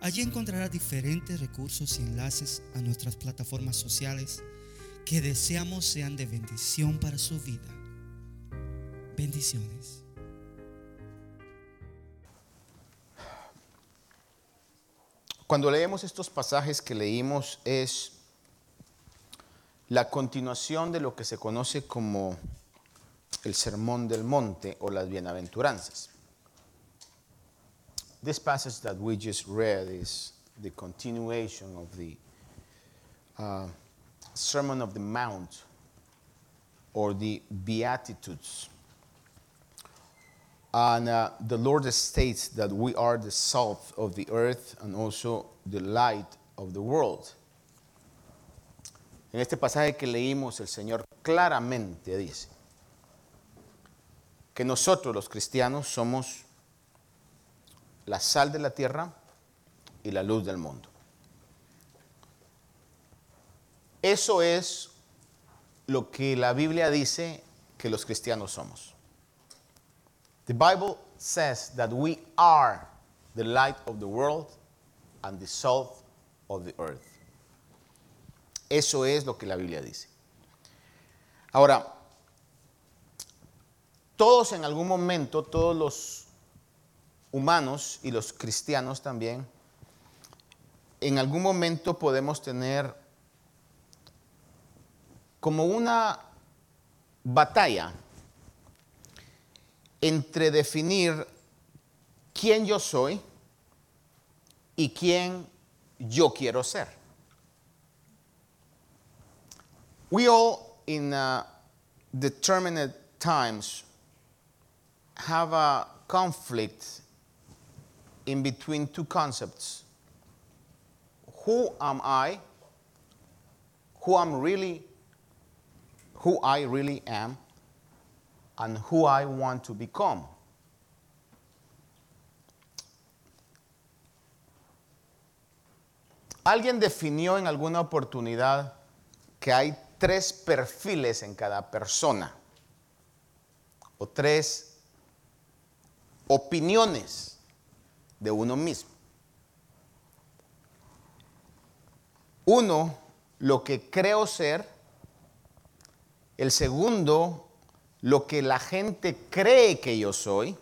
Allí encontrará diferentes recursos y enlaces a nuestras plataformas sociales que deseamos sean de bendición para su vida. Bendiciones. Cuando leemos estos pasajes que leímos es la continuación de lo que se conoce como el Sermón del Monte o las Bienaventuranzas. This passage that we just read is the continuation of the uh, Sermon of the Mount or the Beatitudes. And uh, the Lord states that we are the salt of the earth and also the light of the world. En este pasaje que leímos, el Señor claramente dice que nosotros los cristianos somos la sal de la tierra y la luz del mundo. Eso es lo que la Biblia dice que los cristianos somos. The Bible says that we are the light of the world and the salt of the earth. Eso es lo que la Biblia dice. Ahora, todos en algún momento, todos los humanos y los cristianos también, en algún momento podemos tener como una batalla entre definir quién yo soy y quién yo quiero ser. We all in uh, determined times have a conflict in between two concepts. Who am I? Who am really who I really am and who I want to become. Alguien definió en alguna oportunidad que hay tres perfiles en cada persona o tres opiniones de uno mismo. Uno, lo que creo ser. El segundo, lo que la gente cree que yo soy.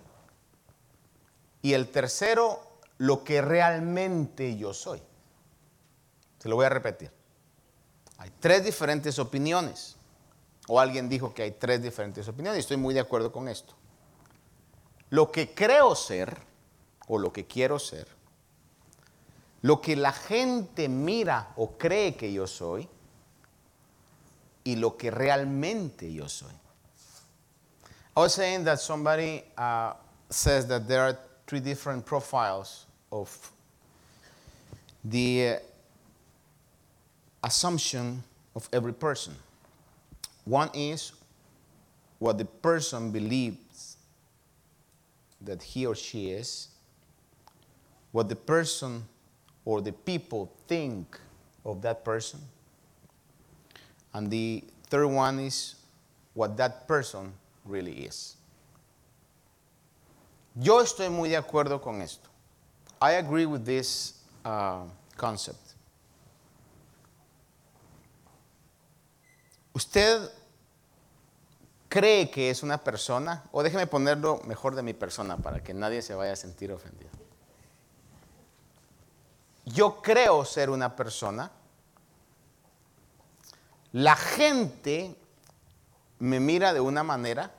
Y el tercero, lo que realmente yo soy. Se lo voy a repetir. Hay tres diferentes opiniones. O alguien dijo que hay tres diferentes opiniones. Y estoy muy de acuerdo con esto. Lo que creo ser o lo que quiero ser, lo que la gente mira o cree que yo soy y lo que realmente yo soy. I was saying that somebody uh, says that there are three different profiles of the uh, assumption of every person. One is what the person believes that he or she is what the person or the people think of that person. And the third one is what that person really is. Yo estoy muy de acuerdo con esto. I agree with this uh, concept. ¿Usted cree que es una persona? O déjeme ponerlo mejor de mi persona para que nadie se vaya a sentir ofendido yo creo ser una persona, la gente me mira de una manera,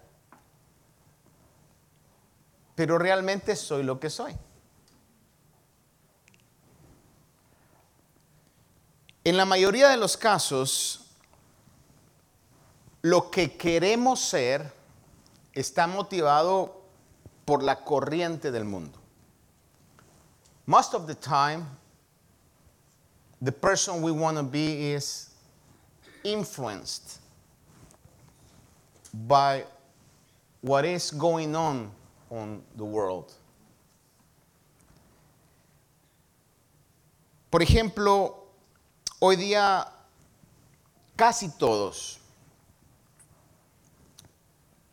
pero realmente soy lo que soy. En la mayoría de los casos, lo que queremos ser está motivado por la corriente del mundo. Most of the time, the person we want to be is influenced by what is going on on the world. Por ejemplo, hoy día casi todos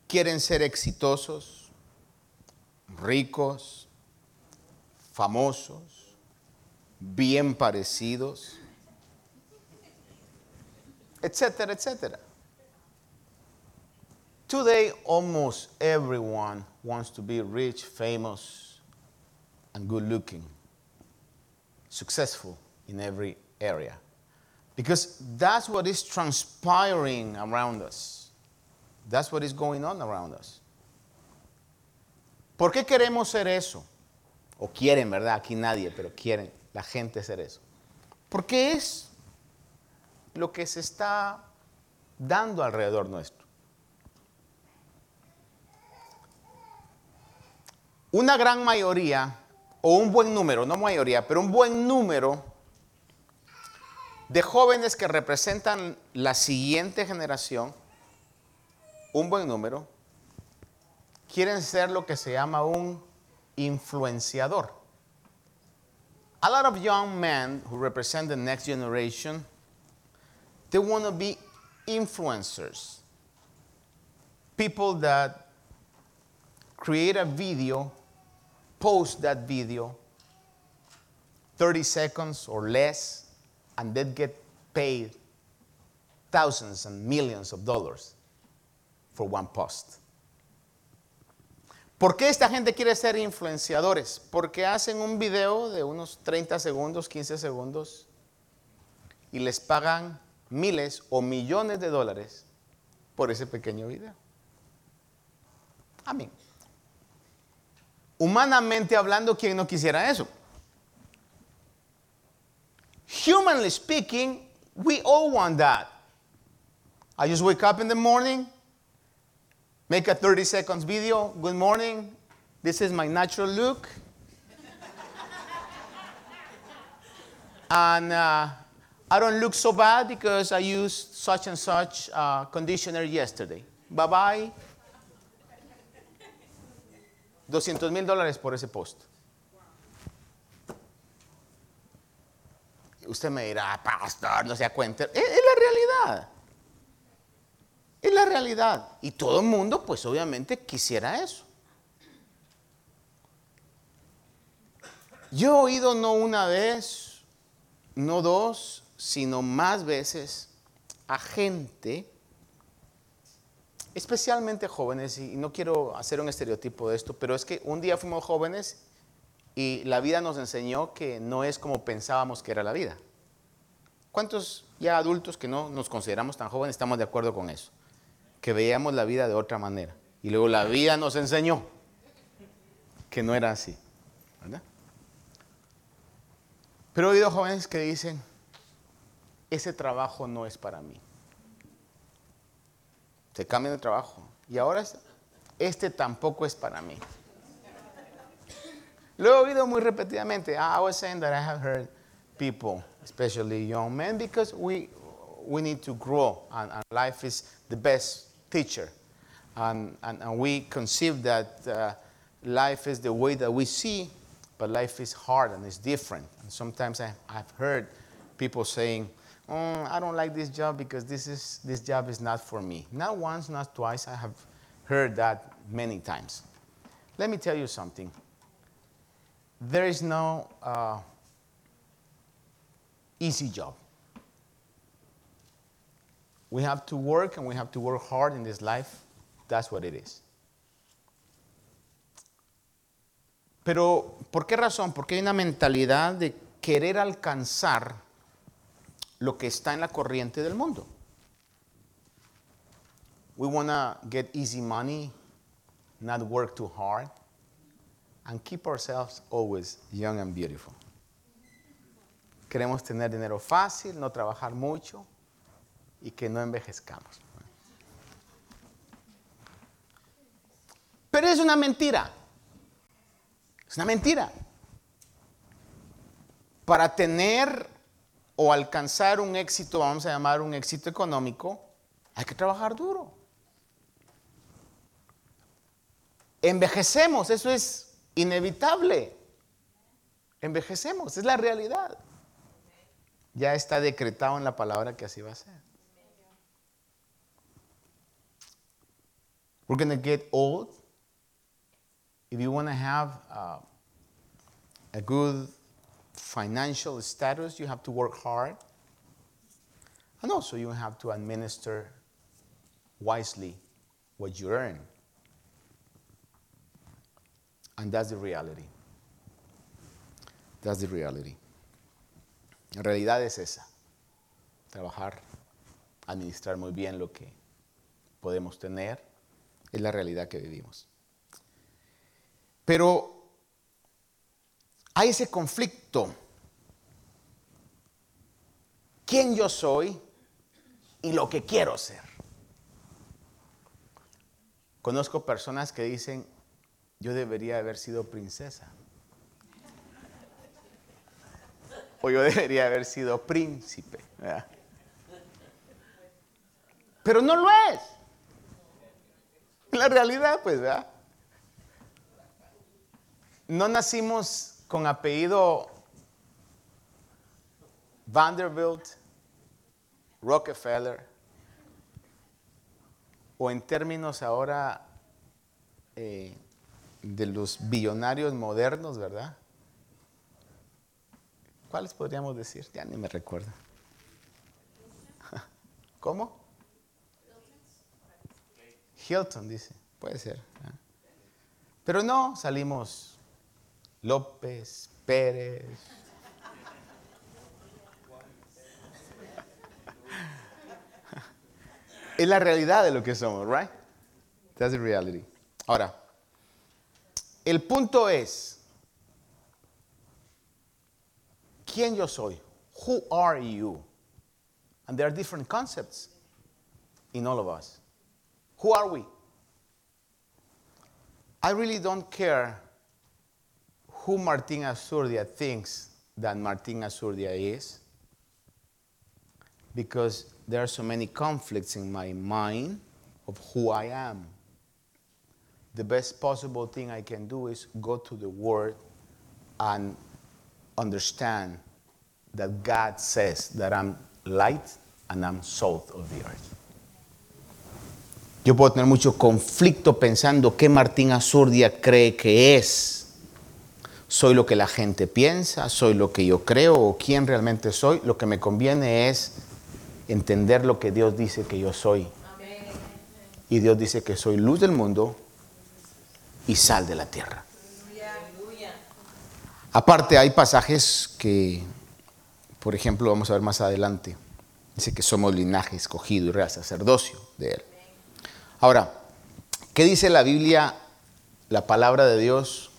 quieren ser exitosos, ricos, famosos, bien parecidos, etcétera, etcétera. Today, almost everyone wants to be rich, famous, and good looking, successful in every area. Because that's what is transpiring around us. That's what is going on around us. ¿Por qué queremos ser eso? O quieren, ¿verdad? Aquí nadie, pero quieren la gente ser eso. Porque es lo que se está dando alrededor nuestro. Una gran mayoría, o un buen número, no mayoría, pero un buen número de jóvenes que representan la siguiente generación, un buen número, quieren ser lo que se llama un influenciador. A lot of young men who represent the next generation, they want to be influencers. People that create a video, post that video, 30 seconds or less, and then get paid thousands and millions of dollars for one post. ¿Por qué esta gente quiere ser influenciadores? Porque hacen un video de unos 30 segundos, 15 segundos y les pagan miles o millones de dólares por ese pequeño video. Amén. Humanamente hablando, ¿quién no quisiera eso? Humanly speaking, we all want that. I just wake up in the morning, make a 30 seconds video. Good morning. This is my natural look. and uh, I don't look so bad because I used such and such uh, conditioner yesterday. Bye bye. 200 mil dólares por ese post. Usted me dirá, pastor, no se cuenta. Es, es la realidad. Es la realidad. Y todo el mundo, pues obviamente, quisiera eso. Yo he oído no una vez, no dos, sino más veces a gente, especialmente jóvenes, y no quiero hacer un estereotipo de esto, pero es que un día fuimos jóvenes y la vida nos enseñó que no es como pensábamos que era la vida. ¿Cuántos ya adultos que no nos consideramos tan jóvenes estamos de acuerdo con eso? Que veíamos la vida de otra manera. Y luego la vida nos enseñó que no era así. ¿verdad? Pero he oído jóvenes que dicen, ese trabajo no es para mí. Se cambian de trabajo. Y ahora este tampoco es para mí. Lo he oído muy repetidamente. I was saying that I have heard people, especially young men, because we, we need to grow, and, and life is the best teacher. And, and, and we conceive that uh, life is the way that we see, but life is hard and it's different. And sometimes I, I've heard people saying, "Mm, I don't like this job because this, is, this job is not for me. Not once, not twice. I have heard that many times. Let me tell you something there is no uh, easy job. We have to work and we have to work hard in this life. That's what it is. Pero, ¿por qué razón? Porque hay una mentalidad de querer alcanzar lo que está en la corriente del mundo. We want to get easy money, not work too hard and keep ourselves always young and beautiful. Queremos tener dinero fácil, no trabajar mucho y que no envejezcamos. Pero es una mentira. Es una mentira. Para tener o alcanzar un éxito, vamos a llamar un éxito económico, hay que trabajar duro. Envejecemos, eso es inevitable. Envejecemos, es la realidad. Ya está decretado en la palabra que así va a ser. We're going to get old. If you want to have uh, a good financial status, you have to work hard. And also, you have to administer wisely what you earn. And that's the reality. That's the reality. En realidad es esa. Trabajar, administrar muy bien lo que podemos tener, es la realidad que vivimos. Pero hay ese conflicto. ¿Quién yo soy y lo que quiero ser? Conozco personas que dicen, yo debería haber sido princesa. O yo debería haber sido príncipe. Pero no lo es. La realidad, pues, ¿verdad? No nacimos con apellido Vanderbilt, Rockefeller, o en términos ahora eh, de los billonarios modernos, ¿verdad? ¿Cuáles podríamos decir? Ya ni me recuerdo. ¿Cómo? Hilton dice, puede ser. Pero no, salimos López, Pérez. es la realidad de lo que somos, right? That's the reality. Ahora, el punto es, ¿quién yo soy? Who are you? And there are different concepts in all of us. Who are we? I really don't care who Martin Azurdia thinks that Martin Azurdia is because there are so many conflicts in my mind of who I am. The best possible thing I can do is go to the Word and understand that God says that I'm light and I'm salt of the earth. Yo puedo tener mucho conflicto pensando qué Martín Azurdia cree que es. Soy lo que la gente piensa, soy lo que yo creo o quién realmente soy. Lo que me conviene es entender lo que Dios dice que yo soy. Y Dios dice que soy luz del mundo y sal de la tierra. Aparte hay pasajes que, por ejemplo, vamos a ver más adelante. Dice que somos linaje escogido y real sacerdocio de Él. Ahora, ¿qué dice la Biblia, la palabra de Dios,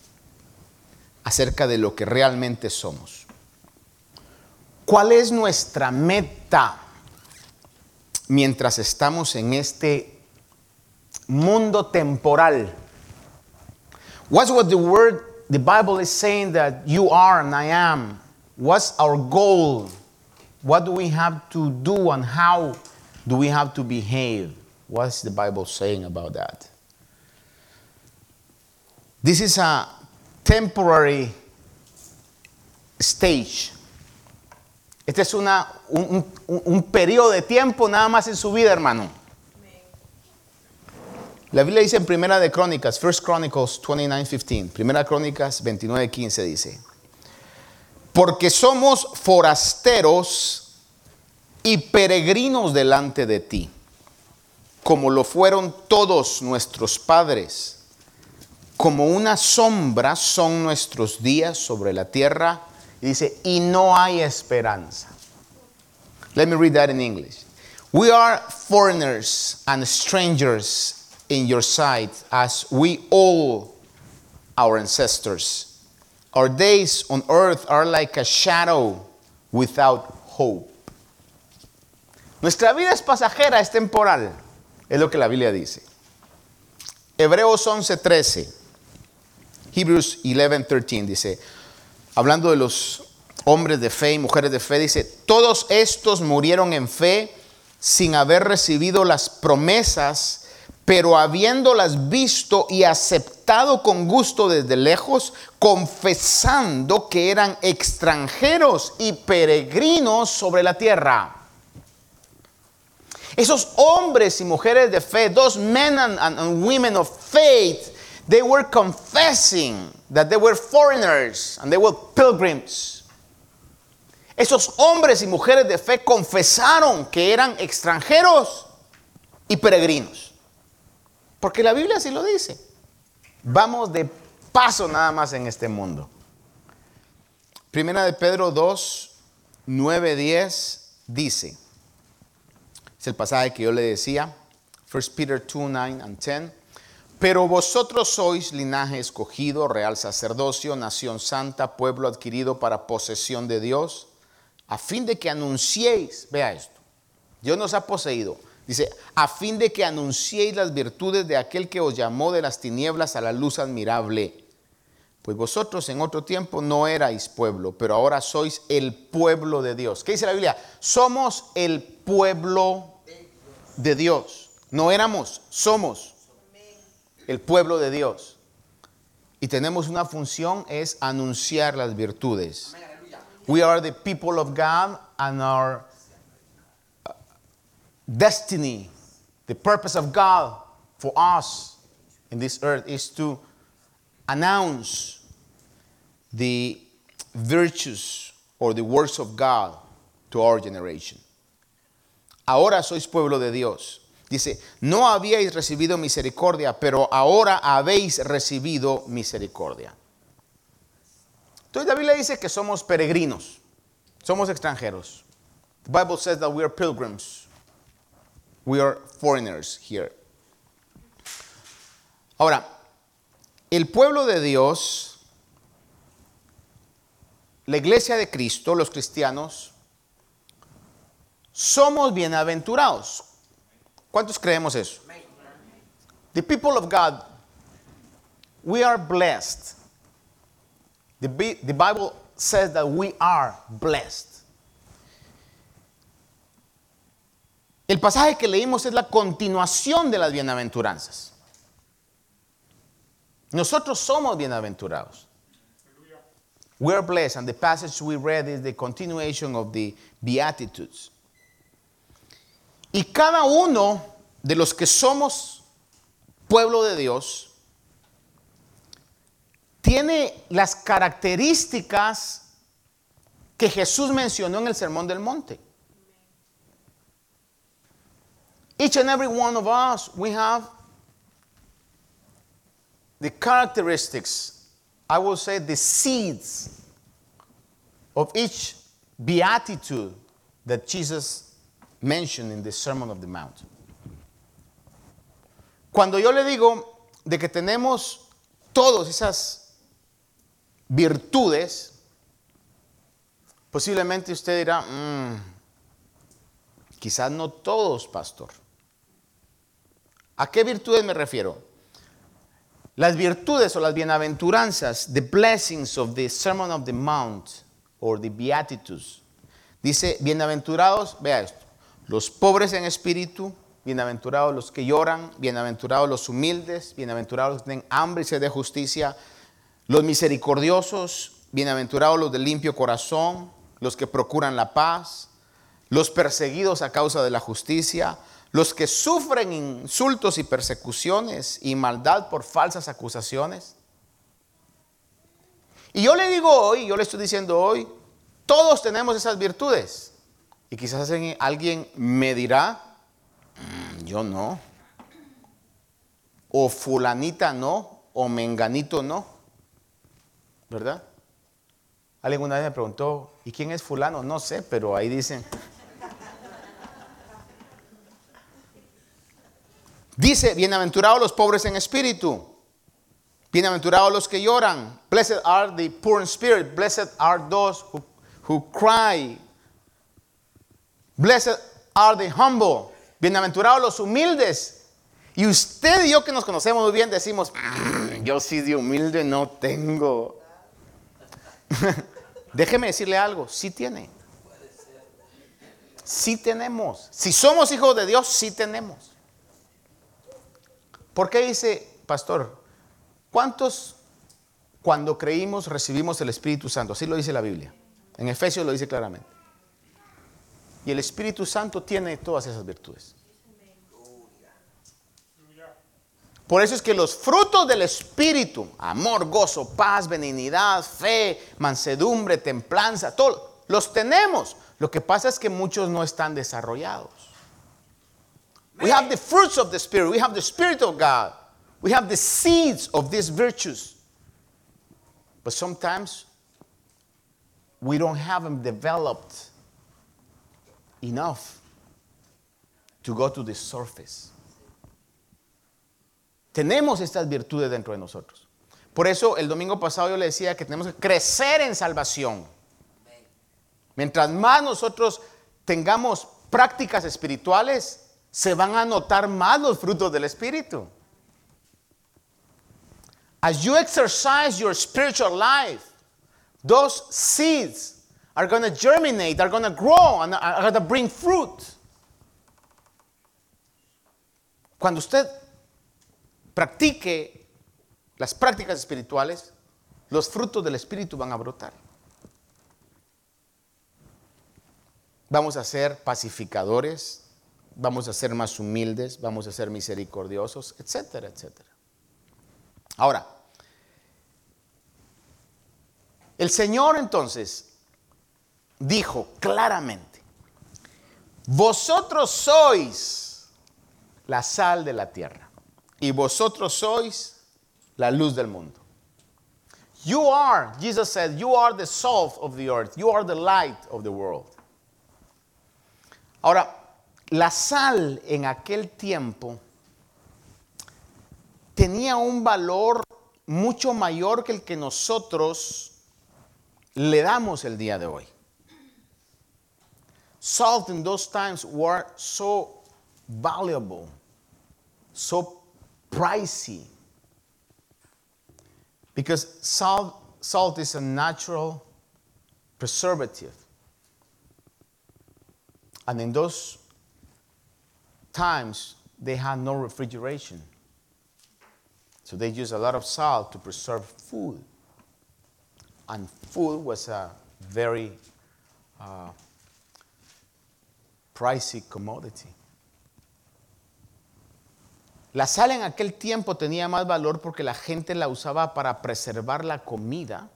acerca de lo que realmente somos? ¿Cuál es nuestra meta mientras estamos en este mundo temporal? What's what the word, the Bible is saying that you are and I am? What's our goal? What do we have to do and how do we have to behave? What's the Bible saying about that? This is a temporary stage. Este es una, un, un, un periodo de tiempo nada más en su vida, hermano. La Biblia dice en Primera de Crónicas, First Chronicles 29:15, Primera Crónicas 29:15 dice, porque somos forasteros y peregrinos delante de ti como lo fueron todos nuestros padres. Como una sombra son nuestros días sobre la tierra. Y dice, y no hay esperanza. Let me read that in English. We are foreigners and strangers in your sight, as we all our ancestors. Our days on earth are like a shadow without hope. Nuestra vida es pasajera, es temporal. Es lo que la Biblia dice. Hebreos 11:13. Hebrews 11:13 dice, hablando de los hombres de fe y mujeres de fe, dice, todos estos murieron en fe sin haber recibido las promesas pero habiéndolas visto y aceptado con gusto desde lejos, confesando que eran extranjeros y peregrinos sobre la tierra. Esos hombres y mujeres de fe, those men and, and women of faith, they were confessing that they were foreigners and they were pilgrims. Esos hombres y mujeres de fe confesaron que eran extranjeros y peregrinos. Porque la Biblia así lo dice. Vamos de paso nada más en este mundo. Primera de Pedro 2, 9, 10 dice, es el pasaje que yo le decía, 1 Peter 2, 9 and 10, pero vosotros sois linaje escogido, real sacerdocio, nación santa, pueblo adquirido para posesión de Dios, a fin de que anunciéis, vea esto, Dios nos ha poseído Dice, a fin de que anunciéis las virtudes de aquel que os llamó de las tinieblas a la luz admirable. Pues vosotros en otro tiempo no erais pueblo, pero ahora sois el pueblo de Dios. ¿Qué dice la Biblia? Somos el pueblo de Dios. No éramos, somos el pueblo de Dios. Y tenemos una función, es anunciar las virtudes. We are the people of God and our uh, destiny, the purpose of God for us in this earth is to announce the virtues or the works of God to our generation. Ahora sois pueblo de Dios. Dice, no habíais recibido misericordia, pero ahora habéis recibido misericordia. Entonces la Biblia dice que somos peregrinos, somos extranjeros. The Bible says that we are pilgrims. We are foreigners here. Ahora, el pueblo de Dios, la iglesia de Cristo, los cristianos, somos bienaventurados. ¿Cuántos creemos eso? The people of God, we are blessed. The, Bible says that we are blessed. El pasaje que leímos es la continuación de las bienaventuranzas. Nosotros somos bienaventurados. We are blessed, and the passage we read is the continuation of the Beatitudes. Y cada uno de los que somos pueblo de Dios tiene las características que Jesús mencionó en el Sermón del Monte. Each and every one of us, we have the characteristics, I will say the seeds of each beatitude that Jesus mentioned in the Sermon of the Mount. Cuando yo le digo de que tenemos todas esas virtudes, posiblemente usted dirá, mm, quizás no todos, pastor. ¿A qué virtudes me refiero? Las virtudes o las bienaventuranzas, the blessings of the Sermon of the Mount or the Beatitudes. Dice, bienaventurados, vea esto, los pobres en espíritu, bienaventurados los que lloran, bienaventurados los humildes, bienaventurados los que tienen hambre y sed de justicia, los misericordiosos, bienaventurados los de limpio corazón, los que procuran la paz, los perseguidos a causa de la justicia, los que sufren insultos y persecuciones y maldad por falsas acusaciones. Y yo le digo hoy, yo le estoy diciendo hoy, todos tenemos esas virtudes. Y quizás alguien me dirá, mm, yo no. O fulanita no, o menganito no. ¿Verdad? Alguien una vez me preguntó, ¿y quién es fulano? No sé, pero ahí dicen. Dice, bienaventurados los pobres en espíritu. Bienaventurados los que lloran. Blessed are the poor in spirit. Blessed are those who, who cry. Blessed are the humble. Bienaventurados los humildes. Y usted y yo que nos conocemos muy bien decimos, mm, yo sí de humilde no tengo. Déjeme decirle algo, sí tiene. Sí tenemos. Si somos hijos de Dios, sí tenemos. ¿Por qué dice, pastor, cuántos cuando creímos recibimos el Espíritu Santo? Así lo dice la Biblia. En Efesios lo dice claramente. Y el Espíritu Santo tiene todas esas virtudes. Por eso es que los frutos del Espíritu, amor, gozo, paz, benignidad, fe, mansedumbre, templanza, todos los tenemos. Lo que pasa es que muchos no están desarrollados. We have the fruits of the Spirit. We have the Spirit of God. We have the seeds of these virtues. But sometimes we don't have them developed enough to go to the surface. Tenemos estas virtudes dentro de nosotros. Por eso el domingo pasado yo le decía que tenemos que crecer en salvación. Mientras más nosotros tengamos prácticas espirituales, se van a notar más los frutos del Espíritu. As you exercise your spiritual life, those seeds are going to germinate, are going to grow, and are going to bring fruit. Cuando usted practique las prácticas espirituales, los frutos del Espíritu van a brotar. Vamos a ser pacificadores, vamos a ser más humildes, vamos a ser misericordiosos, etcétera, etcétera. Ahora, el Señor entonces dijo claramente, vosotros sois la sal de la tierra y vosotros sois la luz del mundo. You are, Jesus said, you are the salt of the earth, you are the light of the world. Ahora, la sal en aquel tiempo tenía un valor mucho mayor que el que nosotros le damos el día de hoy. Salt in those times were so valuable, so pricey. Because salt, salt is a natural preservative. And in those times, they had no refrigeration. So they used a lot of salt to preserve food. And food was a very uh, pricey commodity. La sal en aquel tiempo tenía más valor porque la gente la usaba para preservar la comida.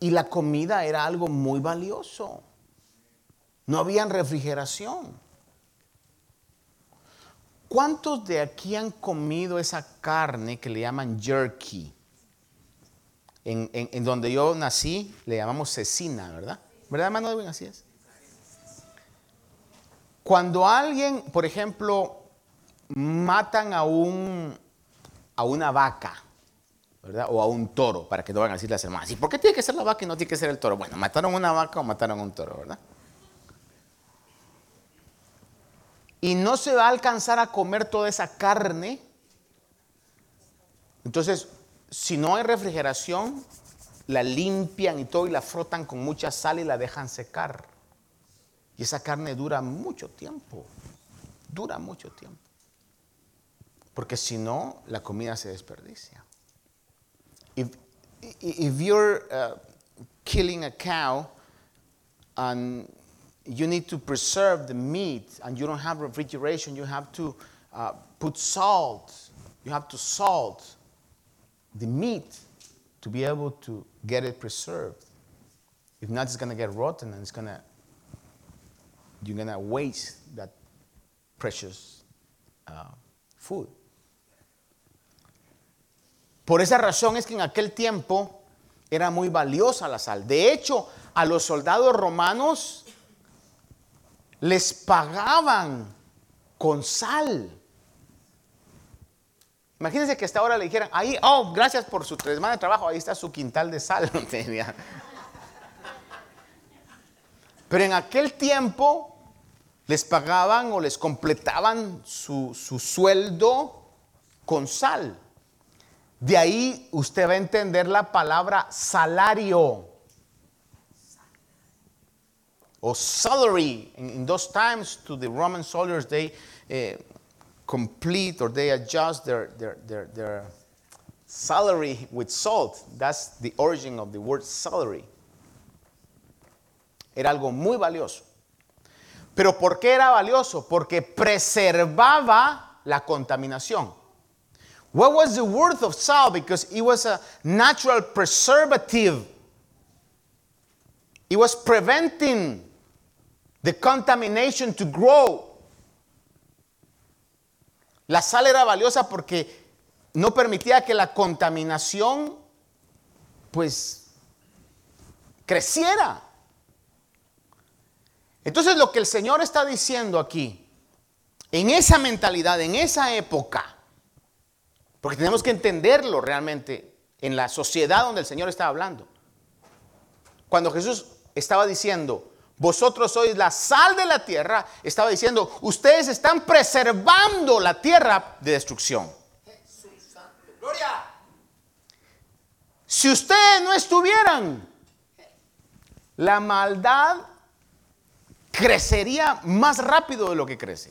Y la comida era algo muy valioso. No había refrigeración. ¿Cuántos de aquí han comido esa carne que le llaman jerky? En, donde yo nací le llamamos cecina, ¿verdad? ¿Verdad, hermano? Así es. Cuando alguien, por ejemplo, matan a, un, a una vaca, ¿verdad? O a un toro, para que no van a decir las hermanas. ¿Y por qué tiene que ser la vaca y no tiene que ser el toro? Bueno, mataron una vaca o mataron un toro, ¿verdad? Y no se va a alcanzar a comer toda esa carne. Entonces, si no hay refrigeración, la limpian y todo y la frotan con mucha sal y la dejan secar. Y esa carne dura mucho tiempo. Dura mucho tiempo. Porque si no, la comida se desperdicia. If, if you're uh, killing a cow and you need to preserve the meat and you don't have refrigeration, you have to uh, put salt. You have to salt the meat to be able to get it preserved. If not, it's going to get rotten and it's going to, you're going to waste that precious uh, food. Por esa razón es que en aquel tiempo era muy valiosa la sal. De hecho, a los soldados romanos les pagaban con sal. Imagínense que hasta ahora le dijeran, ahí, oh, gracias por su tres de trabajo, ahí está su quintal de sal. Pero en aquel tiempo les pagaban o les completaban su, su sueldo con sal. De ahí usted va a entender la palabra salario o salary. In, in those times, to the Roman soldiers, they uh, complete or they adjust their, their, their, their salary with salt. That's the origin of the word salary. Era algo muy valioso. Pero ¿por qué era valioso? Porque preservaba la contaminación. What was the worth of salt? Because it was a natural preservative. It was preventing the contamination to grow. La sal era valiosa porque no permitía que la contaminación pues creciera. Entonces lo que el Señor está diciendo aquí, en esa mentalidad, en esa época, porque tenemos que entenderlo realmente en la sociedad donde el Señor estaba hablando. Cuando Jesús estaba diciendo, vosotros sois la sal de la tierra, estaba diciendo, ustedes están preservando la tierra de destrucción. Si ustedes no estuvieran, la maldad crecería más rápido de lo que crece.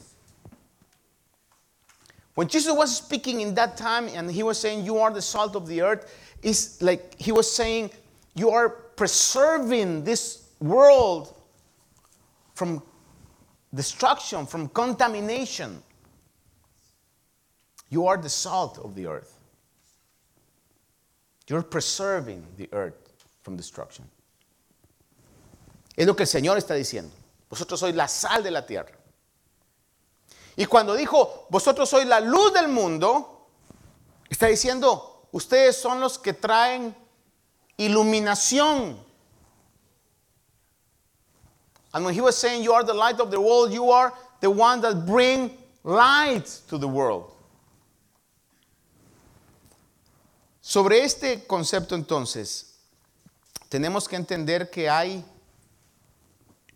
When Jesus was speaking in that time and he was saying, You are the salt of the earth, it's like he was saying, You are preserving this world from destruction, from contamination. You are the salt of the earth. You're preserving the earth from destruction. Es lo que el Señor está diciendo. Vosotros sois la sal de la tierra. Y cuando dijo, vosotros sois la luz del mundo, está diciendo, ustedes son los que traen iluminación. And when he was saying, you are the light of the world, you are the one that bring light to the world. Sobre este concepto entonces, tenemos que entender que hay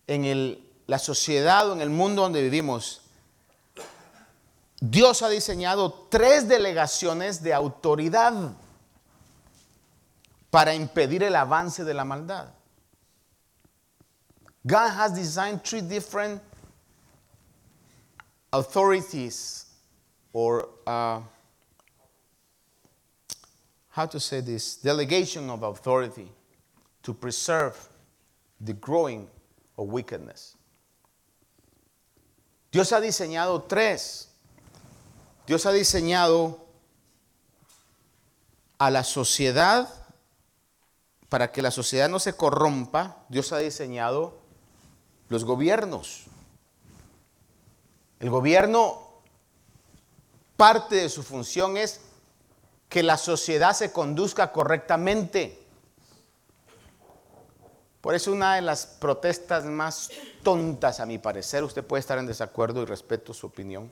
en el, la sociedad o en el mundo donde vivimos, Dios ha diseñado tres delegaciones de autoridad para impedir el avance de la maldad. God has designed three different authorities or uh, how to say this delegation of authority to preserve the growing of wickedness. Dios ha diseñado tres Dios ha diseñado a la sociedad para que la sociedad no se corrompa. Dios ha diseñado los gobiernos. El gobierno, parte de su función es que la sociedad se conduzca correctamente. Por eso una de las protestas más tontas, a mi parecer, usted puede estar en desacuerdo y respeto su opinión,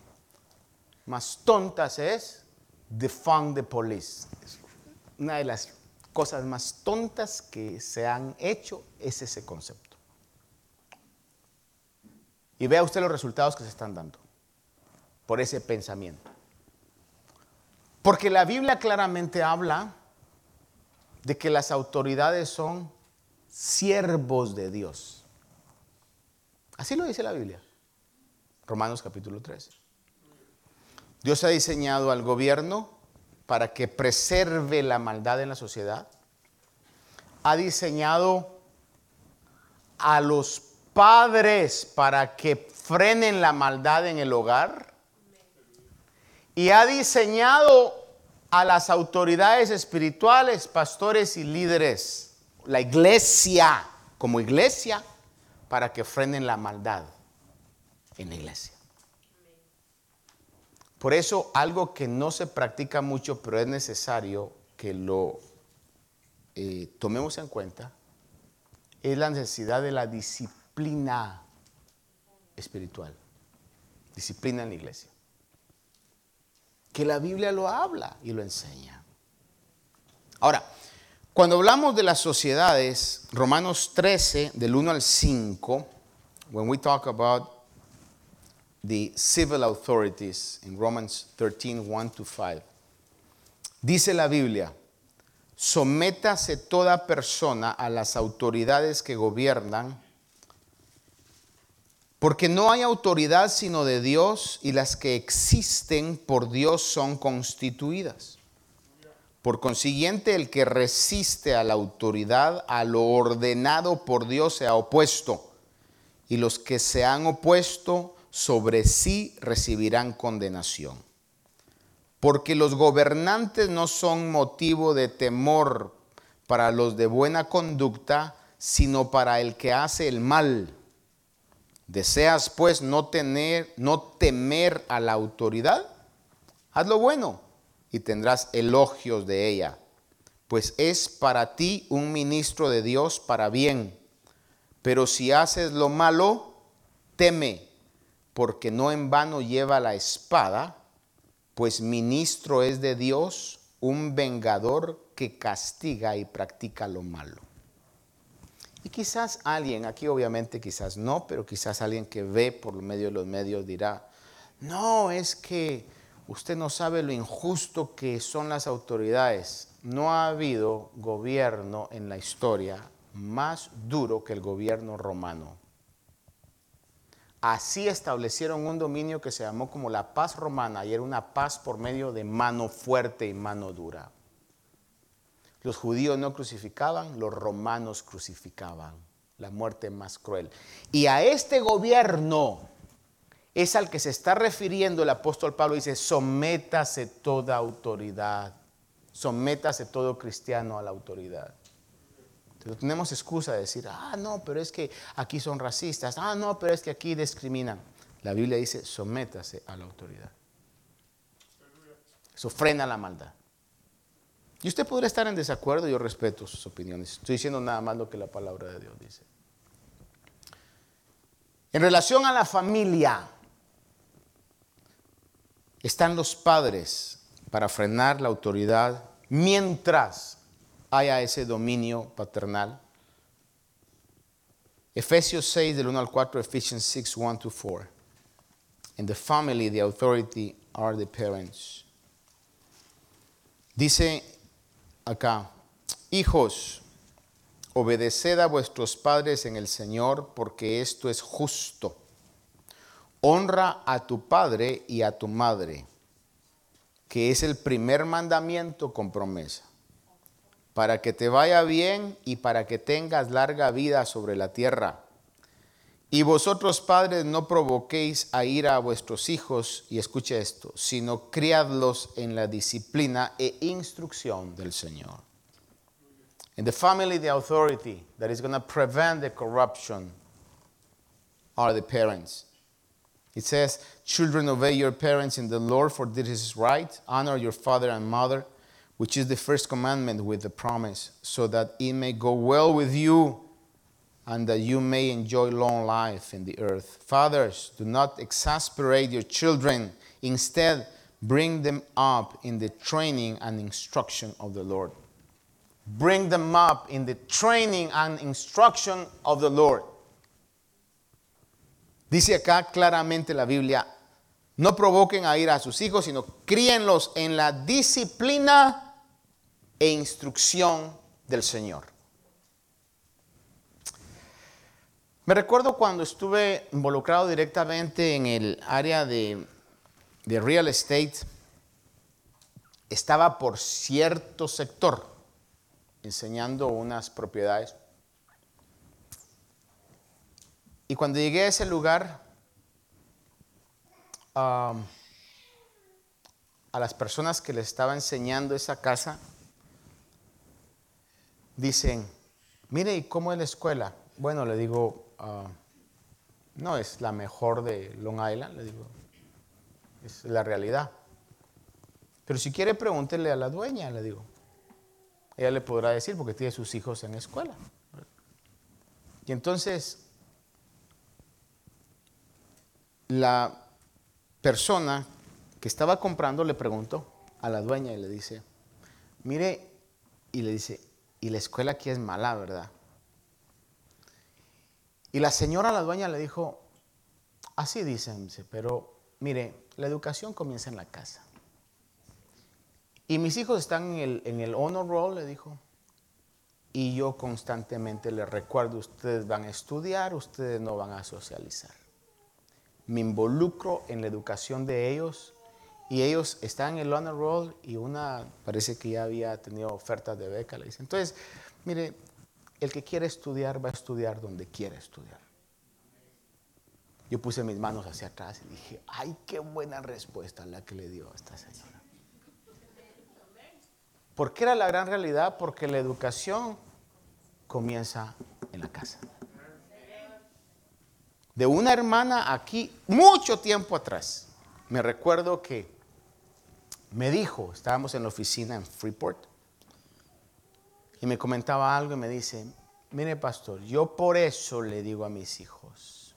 más tontas es defund the police. Una de las cosas más tontas que se han hecho es ese concepto. Y vea usted los resultados que se están dando por ese pensamiento. Porque la Biblia claramente habla de que las autoridades son siervos de Dios. Así lo dice la Biblia. Romanos capítulo 13. Dios ha diseñado al gobierno para que preserve la maldad en la sociedad. Ha diseñado a los padres para que frenen la maldad en el hogar. Y ha diseñado a las autoridades espirituales, pastores y líderes, la iglesia como iglesia, para que frenen la maldad en la iglesia. Por eso algo que no se practica mucho, pero es necesario que lo eh, tomemos en cuenta, es la necesidad de la disciplina espiritual, disciplina en la iglesia. Que la Biblia lo habla y lo enseña. Ahora, cuando hablamos de las sociedades, Romanos 13, del 1 al 5, when we talk about the civil authorities in Romans 13, 1 to 5. Dice la Biblia, sométase toda persona a las autoridades que gobiernan, porque no hay autoridad sino de Dios y las que existen por Dios son constituidas. Por consiguiente, el que resiste a la autoridad, a lo ordenado por Dios, se ha opuesto. Y los que se han opuesto sobre sí recibirán condenación. Porque los gobernantes no son motivo de temor para los de buena conducta, sino para el que hace el mal. ¿Deseas pues no tener no temer a la autoridad? Haz lo bueno y tendrás elogios de ella, pues es para ti un ministro de Dios para bien. Pero si haces lo malo, teme, porque no en vano lleva la espada, pues ministro es de Dios, un vengador que castiga y practica lo malo. Y quizás alguien, aquí obviamente quizás no, pero quizás alguien que ve por medio de los medios dirá, no, es que Usted no sabe lo injusto que son las autoridades. No ha habido gobierno en la historia más duro que el gobierno romano. Así establecieron un dominio que se llamó como la paz romana y era una paz por medio de mano fuerte y mano dura. Los judíos no crucificaban, los romanos crucificaban. La muerte más cruel. Y a este gobierno es al que se está refiriendo el apóstol Pablo. Dice, sométase toda autoridad, sométase todo cristiano a la autoridad. Entonces, tenemos excusa de decir, ah, no, pero es que aquí son racistas, ah, no, pero es que aquí discriminan. La Biblia dice, sométase a la autoridad. Eso frena la maldad. Y usted podrá estar en desacuerdo, yo respeto sus opiniones. Estoy diciendo nada más lo que la palabra de Dios dice. En relación a la familia, están los padres para frenar la autoridad mientras haya ese dominio paternal. Efesios 6 del 1 al 4, Ephesians 6, 1 to 4. In the family, the authority are the parents. Dice acá, hijos, obedeced a vuestros padres en el Señor porque esto es justo honra a tu padre y a tu madre, que es el primer mandamiento con promesa, para que te vaya bien y para que tengas larga vida sobre la tierra. Y vosotros padres no provoquéis a ira a vuestros hijos, y escucha esto, sino criadlos en la disciplina e instrucción del Señor. In the family, the authority that is going to prevent the corruption are the parents. It says, Children, obey your parents in the Lord, for this is right. Honor your father and mother, which is the first commandment with the promise, so that it may go well with you and that you may enjoy long life in the earth. Fathers, do not exasperate your children. Instead, bring them up in the training and instruction of the Lord. Bring them up in the training and instruction of the Lord. Dice acá claramente la Biblia, no provoquen a ir a sus hijos, sino críenlos en la disciplina e instrucción del Señor. Me recuerdo cuando estuve involucrado directamente en el área de, de real estate, estaba por cierto sector enseñando unas propiedades Y cuando llegué a ese lugar, a las personas que les estaba enseñando esa casa, dicen, mire, ¿y cómo es la escuela? Bueno, le digo, ah, no es la mejor de Long Island, le digo, es la realidad. Pero si quiere, pregúntele a la dueña, le digo. Ella le podrá decir porque tiene sus hijos en la escuela. Y entonces la persona que estaba comprando le preguntó a la dueña y le dice, mire, y le dice, y la escuela aquí es mala, ¿verdad? Y la señora, la dueña, le dijo, así dicen, pero mire, la educación comienza en la casa. Y mis hijos están en el, honor roll, le dijo. Y yo constantemente les recuerdo, ustedes van a estudiar, ustedes no van a socializar. Me involucro en la educación de ellos y ellos están en el honor roll y una parece que ya había tenido ofertas de beca, le dice. Entonces, mire, el que quiere estudiar va a estudiar donde quiere estudiar. Yo puse mis manos hacia atrás y dije, ay, qué buena respuesta la que le dio a esta señora. ¿Por qué era la gran realidad? Porque la educación comienza en la casa. De una hermana aquí, mucho tiempo atrás, me recuerdo que me dijo, estábamos en la oficina en Freeport, y me comentaba algo y me dice, mire pastor, yo por eso le digo a mis hijos,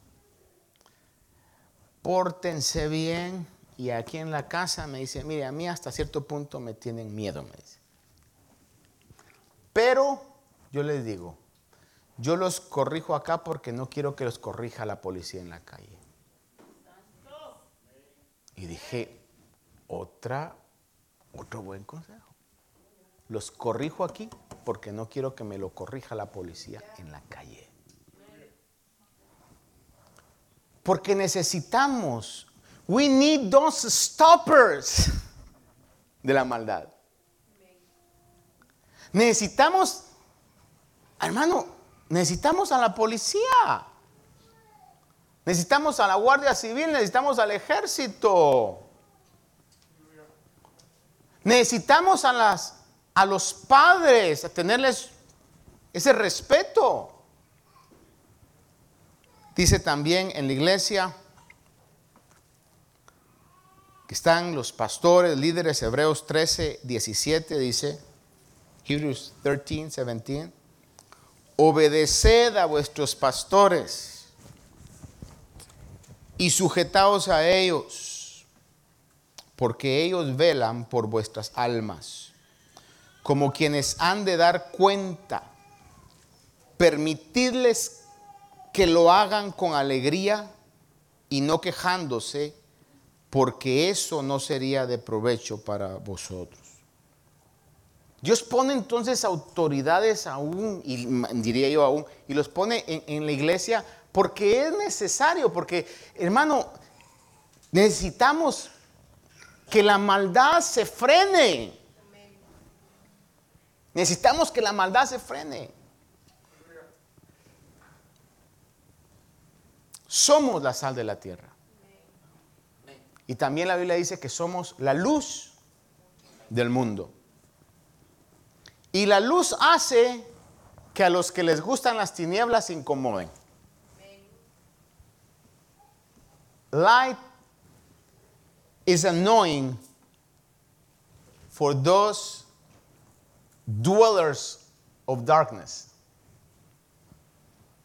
pórtense bien, y aquí en la casa me dice, mire, a mí hasta cierto punto me tienen miedo, me dice. Pero yo les digo, yo los corrijo acá porque no quiero que los corrija la policía en la calle. Y dije, otra, otro buen consejo. Los corrijo aquí porque no quiero que me lo corrija la policía en la calle. Porque necesitamos, we need those stoppers de la maldad. Necesitamos, hermano, necesitamos a la policía. Necesitamos a la Guardia Civil, necesitamos al ejército. Necesitamos a, las, a los padres, a tenerles ese respeto. Dice también en la iglesia que están los pastores, líderes, Hebreos 13, 17, dice, Hebrews 13, 17. Obedeced a vuestros pastores y sujetaos a ellos, porque ellos velan por vuestras almas, como quienes han de dar cuenta. Permitidles que lo hagan con alegría y no quejándose, porque eso no sería de provecho para vosotros. Dios pone entonces autoridades aún, y diría yo aún, y los pone en, en, la iglesia porque es necesario, porque hermano, necesitamos que la maldad se frene. Necesitamos que la maldad se frene. Somos la sal de la tierra. Y también la Biblia dice que somos la luz del mundo. Y la luz hace que a los que les gustan las tinieblas se incomoden. Light is annoying for those dwellers of darkness.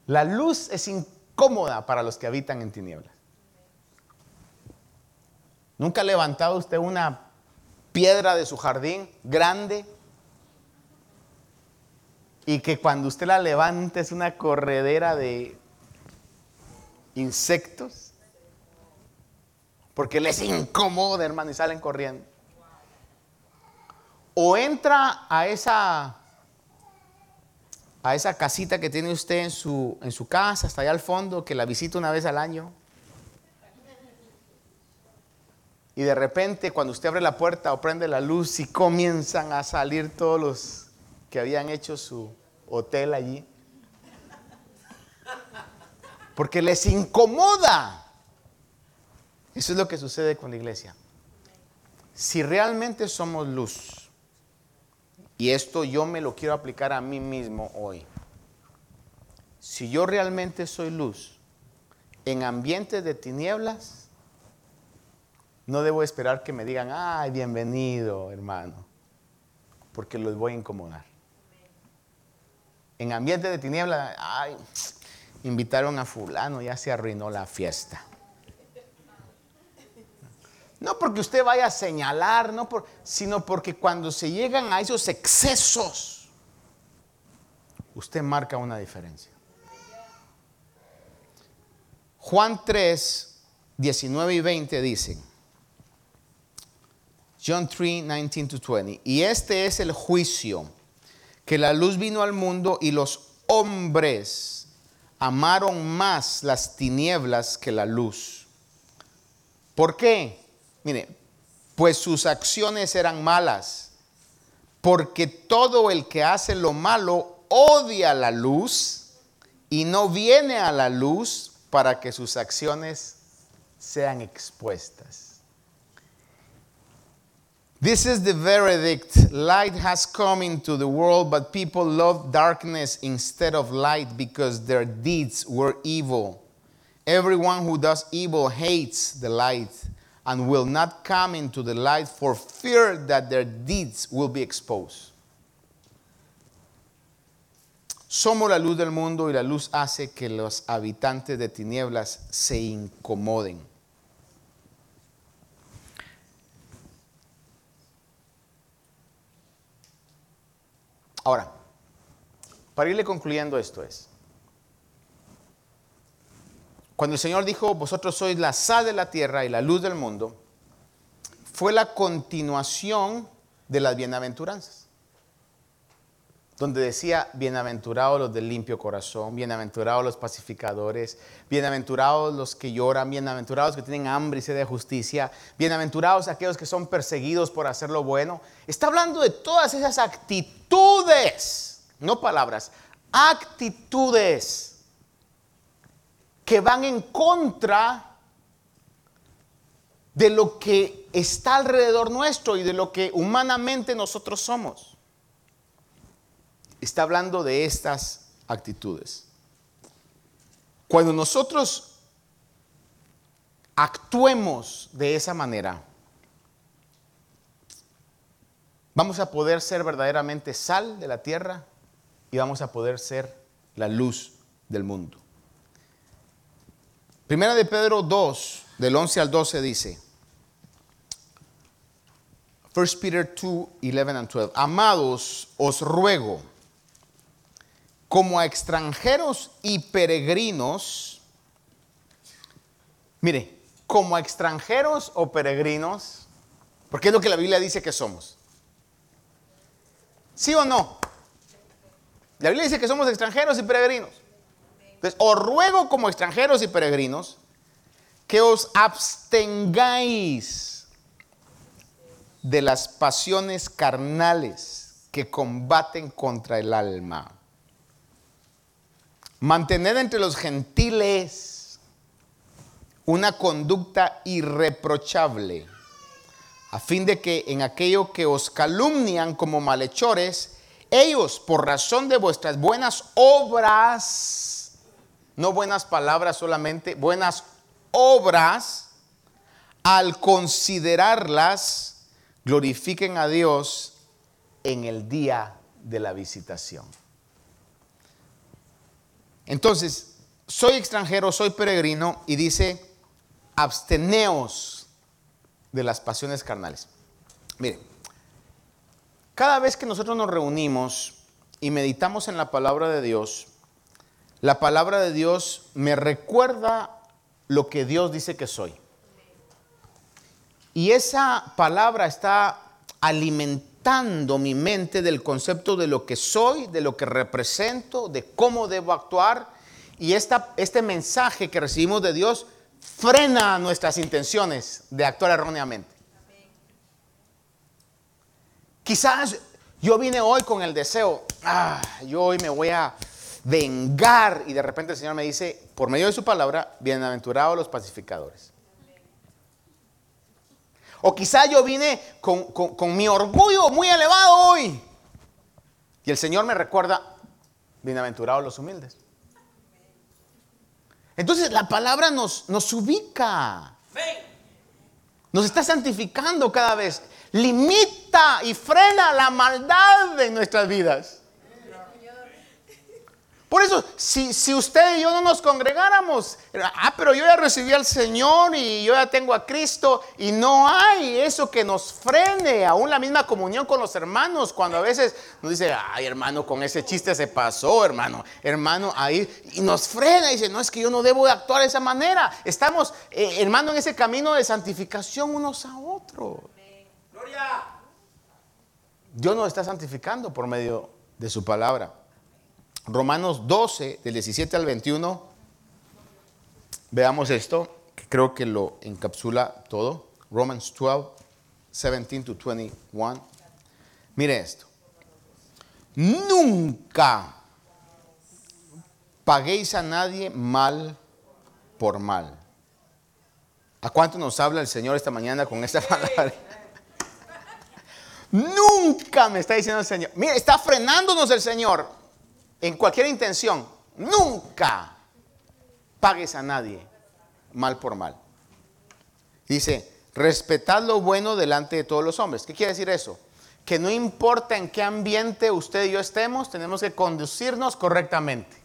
La luz es incómoda para los que habitan en tinieblas. ¿Nunca ha levantado usted una piedra de su jardín grande y que cuando usted la levanta es una corredera de insectos? Porque les incomoda, hermano, y salen corriendo. O entra a esa a esa casita que tiene usted en su, en su casa, hasta allá al fondo, que la visita una vez al año. Y de repente cuando usted abre la puerta o prende la luz y comienzan a salir todos los que habían hecho su hotel allí. Porque les incomoda. Eso es lo que sucede con la iglesia. Si realmente somos luz, y esto yo me lo quiero aplicar a mí mismo hoy, si yo realmente soy luz en ambientes de tinieblas, no debo esperar que me digan, ay, bienvenido, hermano, porque los voy a incomodar. En ambiente de tiniebla, ay, invitaron a fulano, ya se arruinó la fiesta. No porque usted vaya a señalar, no sino porque cuando se llegan a esos excesos, usted marca una diferencia. Juan 3, 19 y 20 dicen, John 3, 19 to 20. Y este es el juicio, que la luz vino al mundo y los hombres amaron más las tinieblas que la luz. ¿Por qué? Mire, pues sus acciones eran malas, porque todo el que hace lo malo odia la luz y no viene a la luz para que sus acciones sean expuestas. This is the verdict. Light has come into the world, but people love darkness instead of light because their deeds were evil. Everyone who does evil hates the light and will not come into the light for fear that their deeds will be exposed. Somos la luz del mundo y la luz hace que los habitantes de tinieblas se incomoden. Ahora, para irle concluyendo esto es, cuando el Señor dijo, vosotros sois la sal de la tierra y la luz del mundo, fue la continuación de las bienaventuranzas, donde decía, bienaventurados los del limpio corazón, bienaventurados los pacificadores, bienaventurados los que lloran, bienaventurados los que tienen hambre y sed de justicia, bienaventurados aquellos que son perseguidos por hacer lo bueno. Está hablando de todas esas actitudes, no palabras, actitudes que van en contra de lo que está alrededor nuestro y de lo que humanamente nosotros somos. Está hablando de estas actitudes. Cuando nosotros actuemos de esa manera, vamos a poder ser verdaderamente sal de la tierra y vamos a poder ser la luz del mundo. Primera de Pedro 2, del 11 al 12 dice, 1 Peter 2, 11 and 12, amados, os ruego, como a extranjeros y peregrinos, mire, como a extranjeros o peregrinos, porque es lo que la Biblia dice que somos. ¿Sí o no? La Biblia dice que somos extranjeros y peregrinos. Entonces, os ruego como extranjeros y peregrinos que os abstengáis de las pasiones carnales que combaten contra el alma. Mantened entre los gentiles una conducta irreprochable, a fin de que en aquello que os calumnian como malhechores, ellos, por razón de vuestras buenas obras, no buenas palabras solamente, buenas obras, al considerarlas, glorifiquen a Dios en el día de la visitación. Entonces, soy extranjero, soy peregrino y dice, absteneos de las pasiones carnales. Mire, cada vez que nosotros nos reunimos y meditamos en la palabra de Dios, la palabra de Dios me recuerda lo que Dios dice que soy. Y esa palabra está mi mente del concepto de lo que soy, de lo que represento, de cómo debo actuar. Y esta, este mensaje que recibimos de Dios frena nuestras intenciones de actuar erróneamente. Quizás yo vine hoy con el deseo, ah, yo hoy me voy a vengar. Y de repente el Señor me dice, por medio de su palabra, bienaventurados los pacificadores. O quizá yo vine con, mi orgullo muy elevado hoy. Y el Señor me recuerda, bienaventurados los humildes. Entonces la palabra nos, nos ubica. Nos está santificando cada vez. Limita y frena la maldad de nuestras vidas. Por eso, si, si, usted y yo no nos congregáramos, ah, pero yo ya recibí al Señor y yo ya tengo a Cristo y no hay eso que nos frene, aún la misma comunión con los hermanos, cuando a veces nos dice, ay hermano, con ese chiste se pasó, hermano, hermano, ahí, y nos frena y dice, no, es que yo no debo actuar de esa manera. Estamos, eh, hermano, en ese camino de santificación unos a otros. Dios nos está santificando por medio de su palabra. Romanos 12, del 17 al 21. Veamos esto, que creo que lo encapsula todo. Romans 12, 17 to 21. Mire esto. Nunca paguéis a nadie mal por mal. ¿A cuánto nos habla el Señor esta mañana con esta palabra? Nunca me está diciendo el Señor. Mire, está frenándonos el Señor en cualquier intención. Nunca pagues a nadie mal por mal. Dice, respetad lo bueno delante de todos los hombres. ¿Qué quiere decir eso? Que no importa en qué ambiente usted y yo estemos, tenemos que conducirnos correctamente.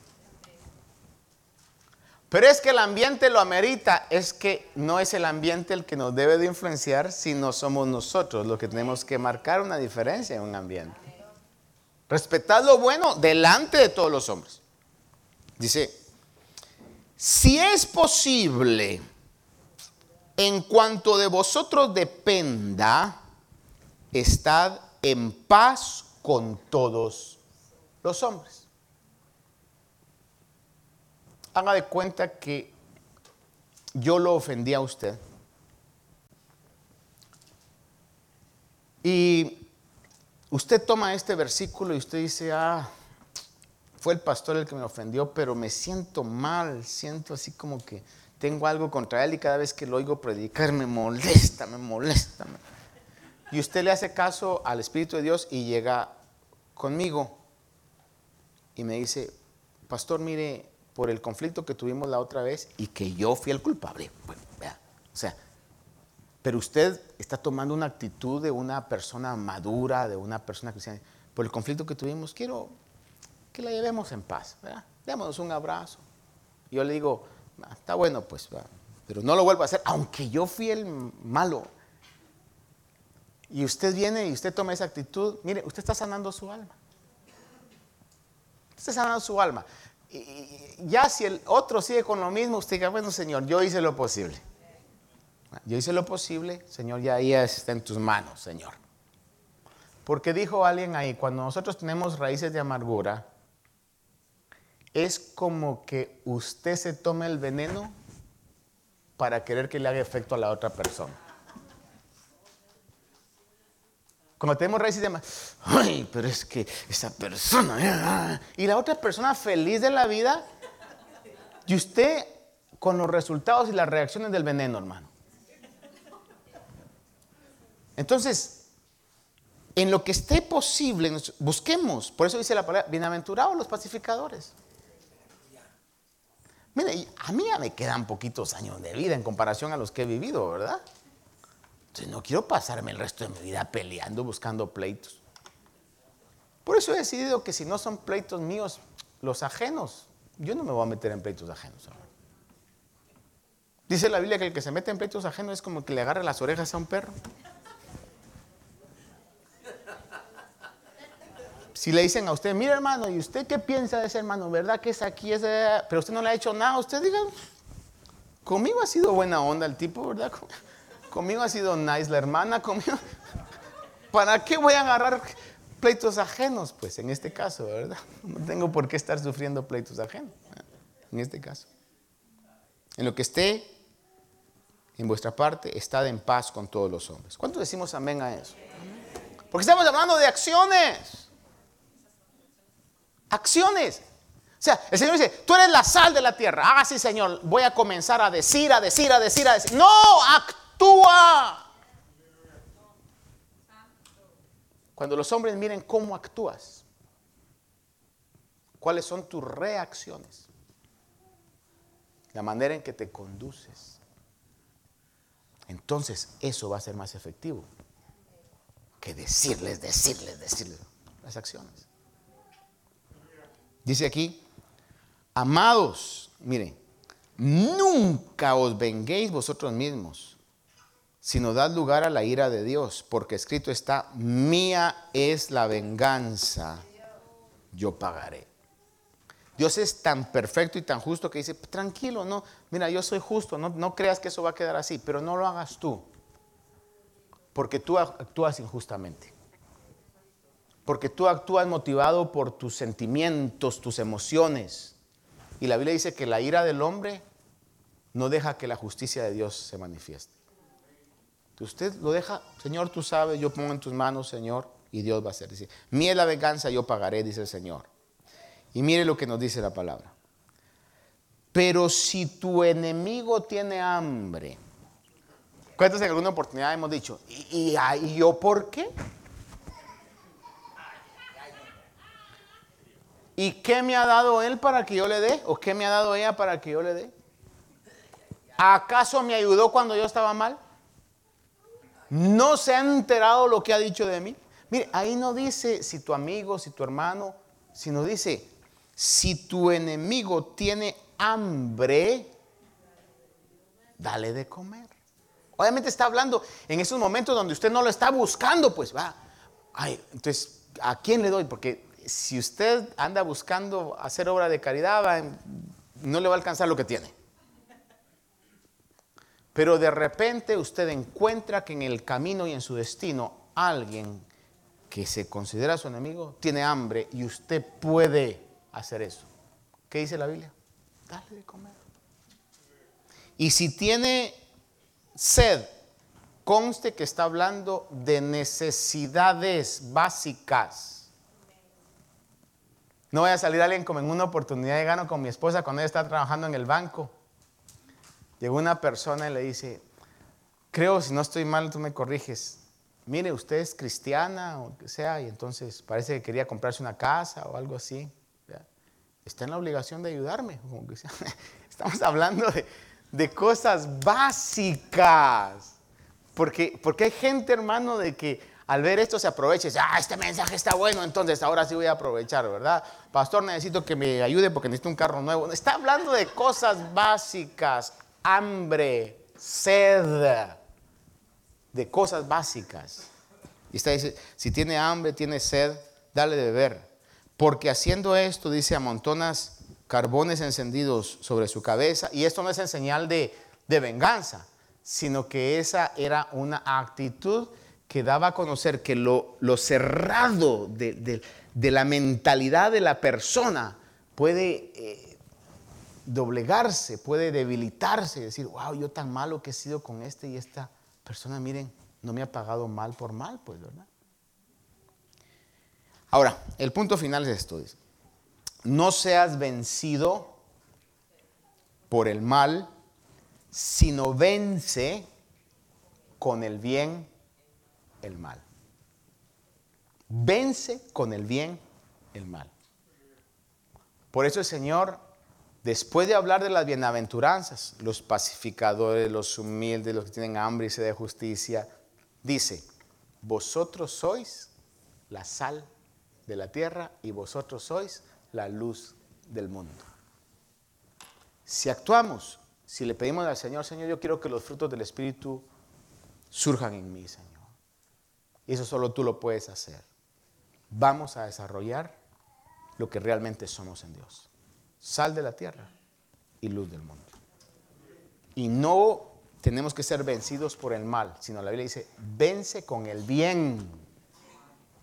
Pero es que el ambiente lo amerita, es que no es el ambiente el que nos debe de influenciar, sino somos nosotros los que tenemos que marcar una diferencia en un ambiente. Respetad lo bueno delante de todos los hombres. Dice, si es posible, en cuanto de vosotros dependa, estad en paz con todos los hombres haga de cuenta que yo lo ofendí a usted. Y usted toma este versículo y usted dice, ah, fue el pastor el que me ofendió, pero me siento mal, siento así como que tengo algo contra él y cada vez que lo oigo predicar me molesta, me molesta. Y usted le hace caso al Espíritu de Dios y llega conmigo y me dice, pastor, mire, por el conflicto que tuvimos la otra vez y que yo fui el culpable. Vea, o sea, pero usted está tomando una actitud de una persona madura, de una persona cristiana. Por el conflicto que tuvimos, quiero que la llevemos en paz, ¿verdad? Démonos un abrazo. Yo le digo, ah, está bueno, pues, pero no lo vuelvo a hacer, aunque yo fui el malo. Y usted viene y usted toma esa actitud, mire, usted está sanando su alma. Usted está sanando su alma ya si el otro sigue con lo mismo, usted diga, bueno, Señor, yo hice lo posible. Yo hice lo posible, Señor, ya ahí está en tus manos, Señor. Porque dijo alguien ahí, cuando nosotros tenemos raíces de amargura, es como que usted se tome el veneno para querer que le haga efecto a la otra persona. Cuando tenemos raíces de ay, pero es que esa persona, eh, ah", y la otra persona feliz de la vida, y usted con los resultados y las reacciones del veneno, hermano. Entonces, en lo que esté posible, busquemos, por eso dice la palabra, bienaventurados los pacificadores. Mire, a mí ya me quedan poquitos años de vida en comparación a los que he vivido, ¿verdad? no quiero pasarme el resto de mi vida peleando, buscando pleitos. Por eso he decidido que si no son pleitos míos, los ajenos, yo no me voy a meter en pleitos ajenos. Dice la Biblia que el que se mete en pleitos ajenos es como que le agarra las orejas a un perro. Si le dicen a usted, mire hermano, ¿y usted qué piensa de ese hermano? ¿Verdad que es aquí? ese Pero usted no le ha hecho nada. Usted diga, conmigo ha sido buena onda el tipo, ¿verdad? Conmigo ha sido nice la hermana, conmigo. ¿Para qué voy a agarrar pleitos ajenos? Pues en este caso, ¿verdad? No tengo por qué estar sufriendo pleitos ajenos. En este caso. En lo que esté en vuestra parte, estad en paz con todos los hombres. ¿Cuánto decimos amén a eso? Porque estamos hablando de acciones. Acciones. O sea, el Señor dice, tú eres la sal de la tierra. Ah, sí, Señor, voy a comenzar a decir, a decir, a decir, a decir. No, actúa. Cuando los hombres miren cómo actúas, cuáles son tus reacciones, la manera en que te conduces, entonces eso va a ser más efectivo que decirles, decirles, decirles las acciones. Dice aquí, amados, miren, nunca os venguéis vosotros mismos sino dad lugar a la ira de Dios, porque escrito está, mía es la venganza, yo pagaré. Dios es tan perfecto y tan justo que dice, tranquilo, no, mira, yo soy justo, no, no creas que eso va a quedar así, pero no lo hagas tú, porque tú actúas injustamente. Porque tú actúas motivado por tus sentimientos, tus emociones. Y la Biblia dice que la ira del hombre no deja que la justicia de Dios se manifieste. Usted lo deja, Señor, tú sabes, yo pongo en tus manos, Señor, y Dios va a hacer. Dice, mire la venganza, yo pagaré, dice el Señor. Y mire lo que nos dice la palabra. Pero si tu enemigo tiene hambre, ¿cuántos en alguna oportunidad hemos dicho? ¿Y, y yo por qué? ¿Y qué me ha dado él para que yo le dé? ¿O qué me ha dado ella para que yo le dé? ¿Acaso me ayudó cuando yo estaba mal? ¿No se han enterado lo que ha dicho de mí? Mire, ahí no dice si tu amigo, si tu hermano, sino dice, si tu enemigo tiene hambre, dale de comer. Obviamente está hablando en esos momentos donde usted no lo está buscando, pues va. Ay, entonces, ¿a quién le doy? Porque si usted anda buscando hacer obra de caridad, no le va a alcanzar lo que tiene. Pero de repente usted encuentra que en el camino y en su destino alguien que se considera su enemigo tiene hambre y usted puede hacer eso. ¿Qué dice la Biblia? Dale de comer. Y si tiene sed, conste que está hablando de necesidades básicas. No voy a salir alguien como en una oportunidad de gano con mi esposa cuando ella está trabajando en el banco. Llegó una persona y le dice, creo, si no estoy mal, tú me corriges. Mire, usted es cristiana o que sea, y entonces parece que quería comprarse una casa o algo así. Está en la obligación de ayudarme. Estamos hablando de, cosas básicas. Porque, porque hay gente, hermano, de que al ver esto se aprovecha y dice, ah, este mensaje está bueno, entonces ahora sí voy a aprovechar, ¿verdad? Pastor, necesito que me ayude porque necesito un carro nuevo. Está hablando de cosas básicas, hambre, sed, de cosas básicas. Y está dice, si tiene hambre, tiene sed, dale de beber. Porque haciendo esto, dice, amontonas carbones encendidos sobre su cabeza. Y esto no es en señal de, venganza, sino que esa era una actitud que daba a conocer que lo, cerrado de, la mentalidad de la persona puede eh, doblegarse, puede debilitarse y decir, wow, yo tan malo que he sido con este y esta persona, miren, no me ha pagado mal por mal, pues, ¿verdad? Ahora, el punto final es esto, dice, no seas vencido por el mal, sino vence con el bien el mal. Vence con el bien el mal. Por eso el Señor Después de hablar de las bienaventuranzas, los pacificadores, los humildes, los que tienen hambre y sed de justicia, dice, vosotros sois la sal de la tierra y vosotros sois la luz del mundo. Si actuamos, si le pedimos al Señor, Señor, yo quiero que los frutos del Espíritu surjan en mí, Señor. Y eso solo tú lo puedes hacer. Vamos a desarrollar lo que realmente somos en Dios sal de la tierra y luz del mundo. Y no tenemos que ser vencidos por el mal, sino la Biblia dice, vence con el bien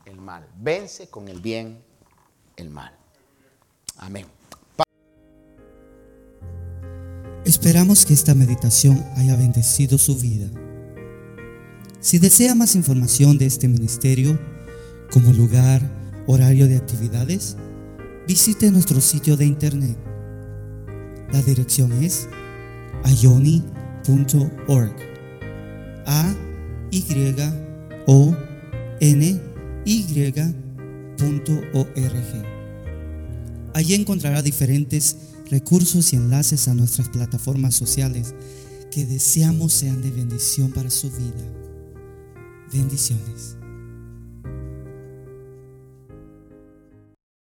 el mal, vence con el bien el mal. Amén. Esperamos que esta meditación haya bendecido su vida. Si desea más información de este ministerio, como lugar, horario de actividades, visite nuestro sitio de internet. La dirección es ayoni.org. A Y O N. Allí encontrará diferentes recursos y enlaces a nuestras plataformas sociales que deseamos sean de bendición para su vida. Bendiciones.